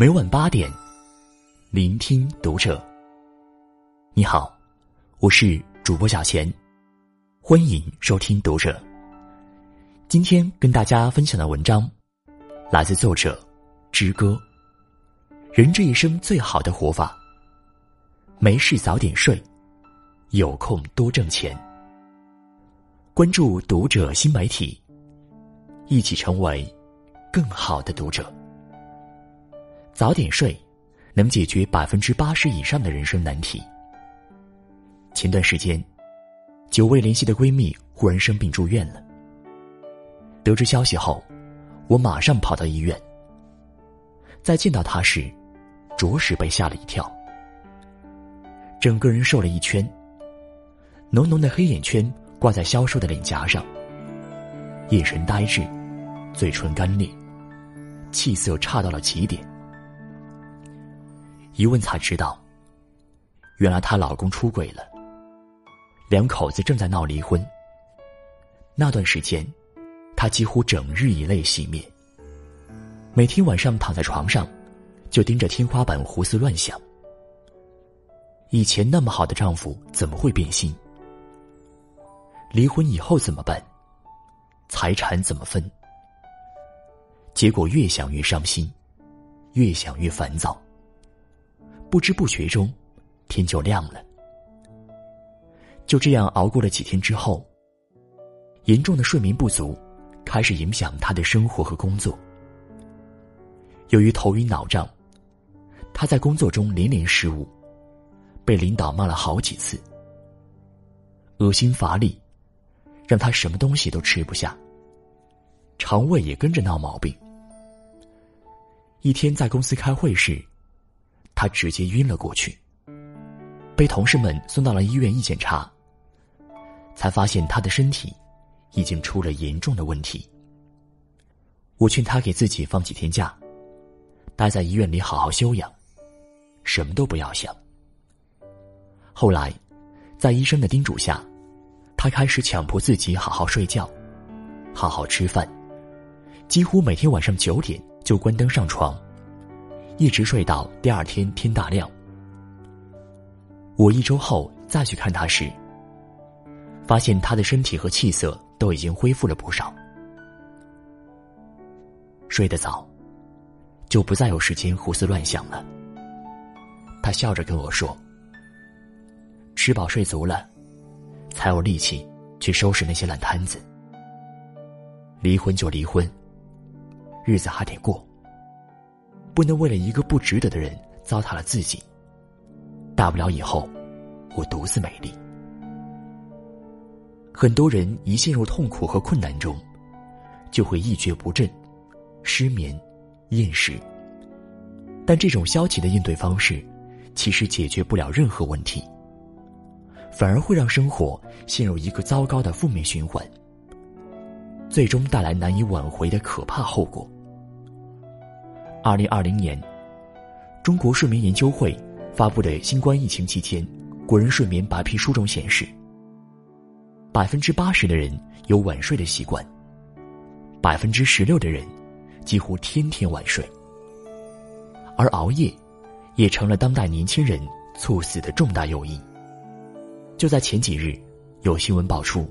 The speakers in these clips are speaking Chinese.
每晚八点，聆听读者。你好，我是主播小贤，欢迎收听读者。今天跟大家分享的文章，来自作者之歌。人这一生最好的活法，没事早点睡，有空多挣钱。关注读者新媒体，一起成为更好的读者。早点睡，能解决百分之八十以上的人生难题。前段时间，久未联系的闺蜜忽然生病住院了。得知消息后，我马上跑到医院。在见到她时，着实被吓了一跳。整个人瘦了一圈，浓浓的黑眼圈挂在消瘦的脸颊上，眼神呆滞，嘴唇干裂，气色差到了极点。一问才知道，原来她老公出轨了，两口子正在闹离婚。那段时间，她几乎整日以泪洗面，每天晚上躺在床上，就盯着天花板胡思乱想。以前那么好的丈夫怎么会变心？离婚以后怎么办？财产怎么分？结果越想越伤心，越想越烦躁。不知不觉中，天就亮了。就这样熬过了几天之后，严重的睡眠不足开始影响他的生活和工作。由于头晕脑胀，他在工作中连连失误，被领导骂了好几次。恶心乏力，让他什么东西都吃不下，肠胃也跟着闹毛病。一天在公司开会时。他直接晕了过去，被同事们送到了医院一检查，才发现他的身体已经出了严重的问题。我劝他给自己放几天假，待在医院里好好休养，什么都不要想。后来，在医生的叮嘱下，他开始强迫自己好好睡觉，好好吃饭，几乎每天晚上九点就关灯上床。一直睡到第二天天大亮。我一周后再去看他时，发现他的身体和气色都已经恢复了不少。睡得早，就不再有时间胡思乱想了。他笑着跟我说：“吃饱睡足了，才有力气去收拾那些烂摊子。离婚就离婚，日子还得过。”不能为了一个不值得的人糟蹋了自己。大不了以后，我独自美丽。很多人一陷入痛苦和困难中，就会一蹶不振、失眠、厌食。但这种消极的应对方式，其实解决不了任何问题，反而会让生活陷入一个糟糕的负面循环，最终带来难以挽回的可怕后果。二零二零年，中国睡眠研究会发布的新冠疫情期间国人睡眠白皮书中显示，百分之八十的人有晚睡的习惯，百分之十六的人几乎天天晚睡，而熬夜也成了当代年轻人猝死的重大诱因。就在前几日，有新闻爆出，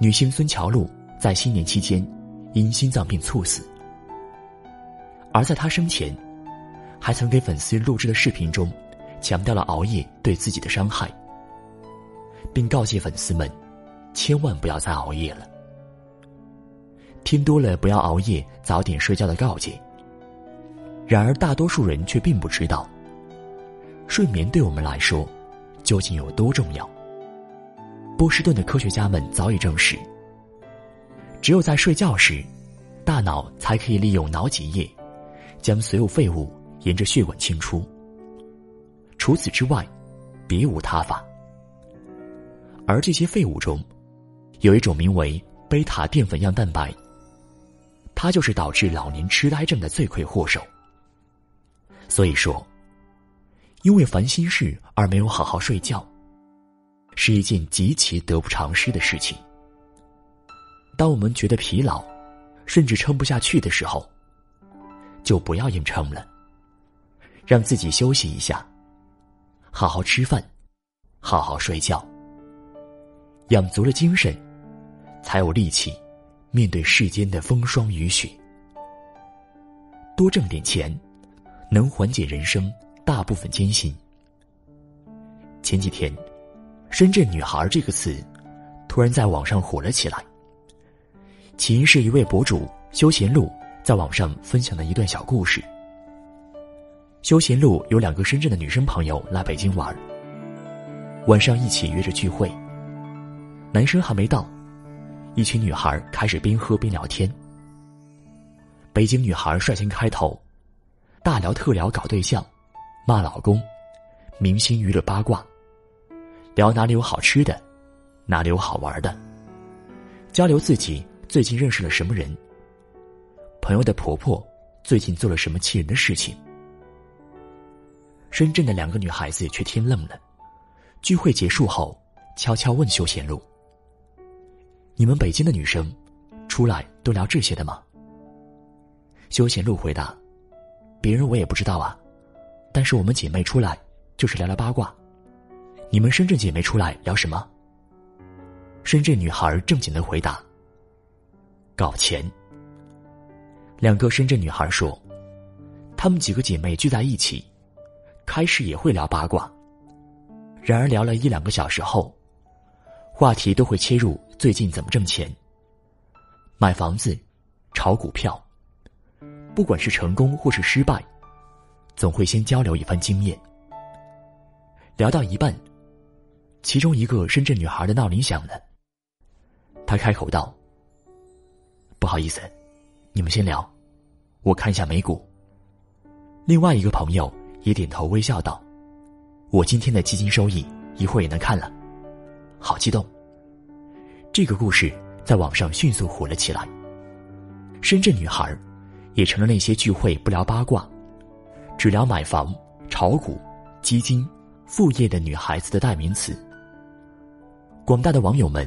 女星孙乔璐在新年期间因心脏病猝死。而在他生前，还曾给粉丝录制的视频中，强调了熬夜对自己的伤害，并告诫粉丝们，千万不要再熬夜了。听多了不要熬夜、早点睡觉的告诫。然而，大多数人却并不知道，睡眠对我们来说究竟有多重要。波士顿的科学家们早已证实，只有在睡觉时，大脑才可以利用脑脊液。将所有废物沿着血管清出。除此之外，别无他法。而这些废物中，有一种名为贝塔淀粉样蛋白，它就是导致老年痴呆症的罪魁祸首。所以说，因为烦心事而没有好好睡觉，是一件极其得不偿失的事情。当我们觉得疲劳，甚至撑不下去的时候，就不要硬撑了，让自己休息一下，好好吃饭，好好睡觉，养足了精神，才有力气面对世间的风霜雨雪。多挣点钱，能缓解人生大部分艰辛。前几天，“深圳女孩”这个词突然在网上火了起来。起因是一位博主休闲路在网上分享的一段小故事。休闲路有两个深圳的女生朋友来北京玩，晚上一起约着聚会。男生还没到，一群女孩开始边喝边聊天。北京女孩率先开头，大聊特聊搞对象，骂老公，明星娱乐八卦，聊哪里有好吃的，哪里有好玩的，交流自己最近认识了什么人，朋友的婆婆最近做了什么气人的事情。深圳的两个女孩子却听愣了，聚会结束后，悄悄问休闲路：“你们北京的女生，出来都聊这些的吗？”休闲路回答：“别人我也不知道啊，但是我们姐妹出来就是聊聊八卦。你们深圳姐妹出来聊什么？”深圳女孩正经的回答：“搞钱。”两个深圳女孩说：“她们几个姐妹聚在一起，开始也会聊八卦，然而聊了一两个小时后，话题都会切入最近怎么挣钱、买房子、炒股票。”不管是成功或是失败，总会先交流一番经验。聊到一半，其中一个深圳女孩的闹铃响了。她开口道：“不好意思，你们先聊，我看一下美股。”另外一个朋友也点头微笑道：“我今天的基金收益一会儿也能看了，好激动。”这个故事在网上迅速火了起来。深圳女孩。也成了那些聚会不聊八卦，只聊买房、炒股、基金、副业的女孩子的代名词。广大的网友们，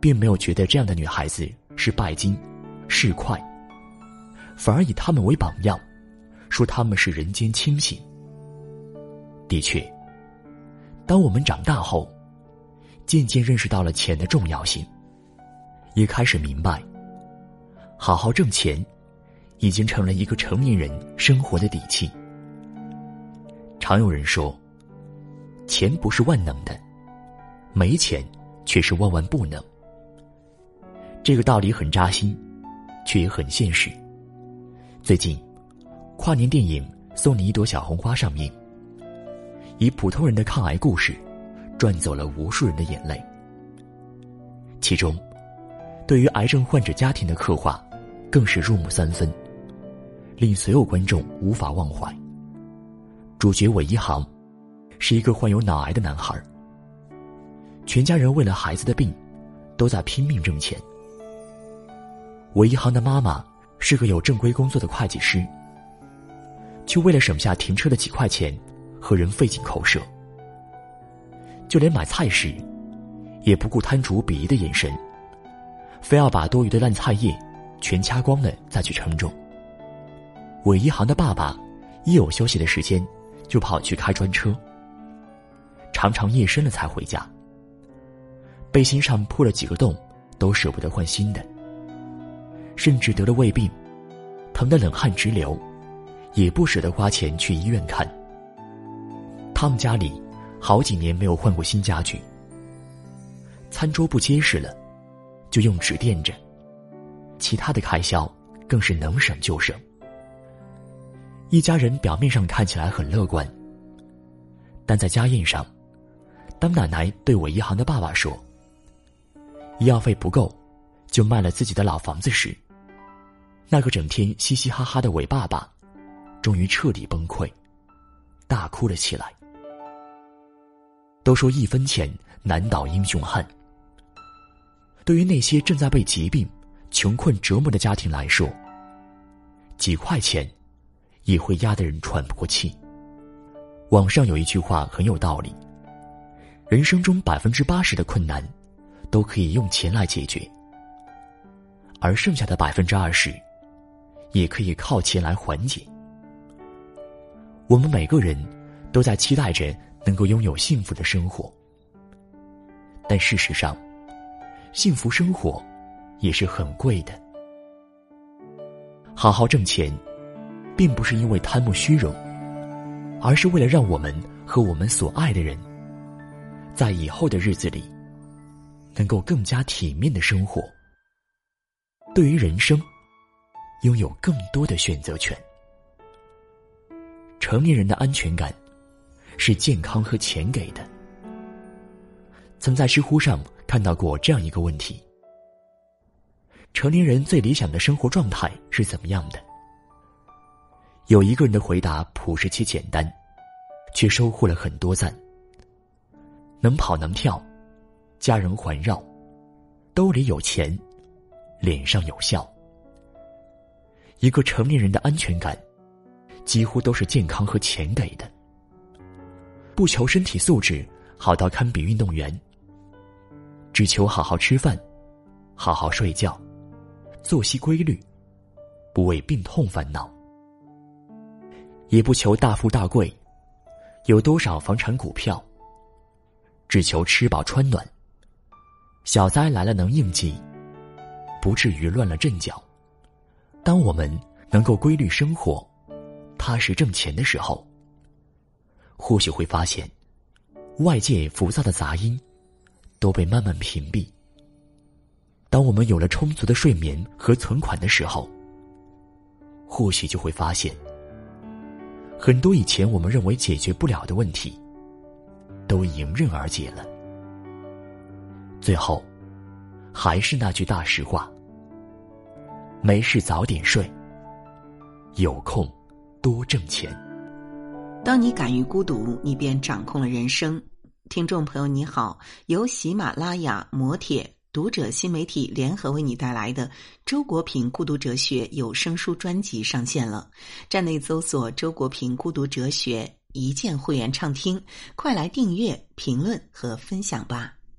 并没有觉得这样的女孩子是拜金、市侩，反而以他们为榜样，说他们是人间清醒。的确，当我们长大后，渐渐认识到了钱的重要性，也开始明白，好好挣钱。已经成了一个成年人生活的底气。常有人说，钱不是万能的，没钱却是万万不能。这个道理很扎心，却也很现实。最近，跨年电影《送你一朵小红花》上映，以普通人的抗癌故事，赚走了无数人的眼泪。其中，对于癌症患者家庭的刻画，更是入木三分。令所有观众无法忘怀。主角韦一航，是一个患有脑癌的男孩。全家人为了孩子的病，都在拼命挣钱。韦一航的妈妈是个有正规工作的会计师，却为了省下停车的几块钱，和人费尽口舌。就连买菜时，也不顾摊主鄙夷的眼神，非要把多余的烂菜叶全掐光了再去称重。韦一航的爸爸，一有休息的时间，就跑去开专车。常常夜深了才回家。背心上破了几个洞，都舍不得换新的。甚至得了胃病，疼得冷汗直流，也不舍得花钱去医院看。他们家里好几年没有换过新家具。餐桌不结实了，就用纸垫着。其他的开销更是能省就省。一家人表面上看起来很乐观，但在家宴上，当奶奶对我一行的爸爸说：“医药费不够，就卖了自己的老房子时，那个整天嘻嘻哈哈的韦爸爸，终于彻底崩溃，大哭了起来。都说一分钱难倒英雄汉，对于那些正在被疾病、穷困折磨的家庭来说，几块钱。”也会压得人喘不过气。网上有一句话很有道理：人生中百分之八十的困难，都可以用钱来解决；而剩下的百分之二十，也可以靠钱来缓解。我们每个人都在期待着能够拥有幸福的生活，但事实上，幸福生活也是很贵的。好好挣钱，并不是因为贪慕虚荣，而是为了让我们和我们所爱的人，在以后的日子里，能够更加体面的生活。对于人生，拥有更多的选择权。成年人的安全感，是健康和钱给的。曾在知乎上看到过这样一个问题。成年人最理想的生活状态是怎么样的？有一个人的回答朴实且简单，却收获了很多赞。能跑能跳，家人环绕，兜里有钱，脸上有笑。一个成年人的安全感，几乎都是健康和钱给的。不求身体素质好到堪比运动员，只求好好吃饭，好好睡觉。作息规律，不为病痛烦恼，也不求大富大贵，有多少房产股票，只求吃饱穿暖，小灾来了能应急，不至于乱了阵脚。当我们能够规律生活，踏实挣钱的时候，或许会发现，外界浮躁的杂音都被慢慢屏蔽。当我们有了充足的睡眠和存款的时候，或许就会发现，很多以前我们认为解决不了的问题，都迎刃而解了。最后，还是那句大实话：没事早点睡，有空多挣钱。当你敢于孤独，你便掌控了人生。听众朋友，你好，由喜马拉雅摩铁。读者新媒体联合为你带来的周国平孤独哲学有声书专辑上线了，站内搜索“周国平孤独哲学”，一键会员畅听，快来订阅、评论和分享吧。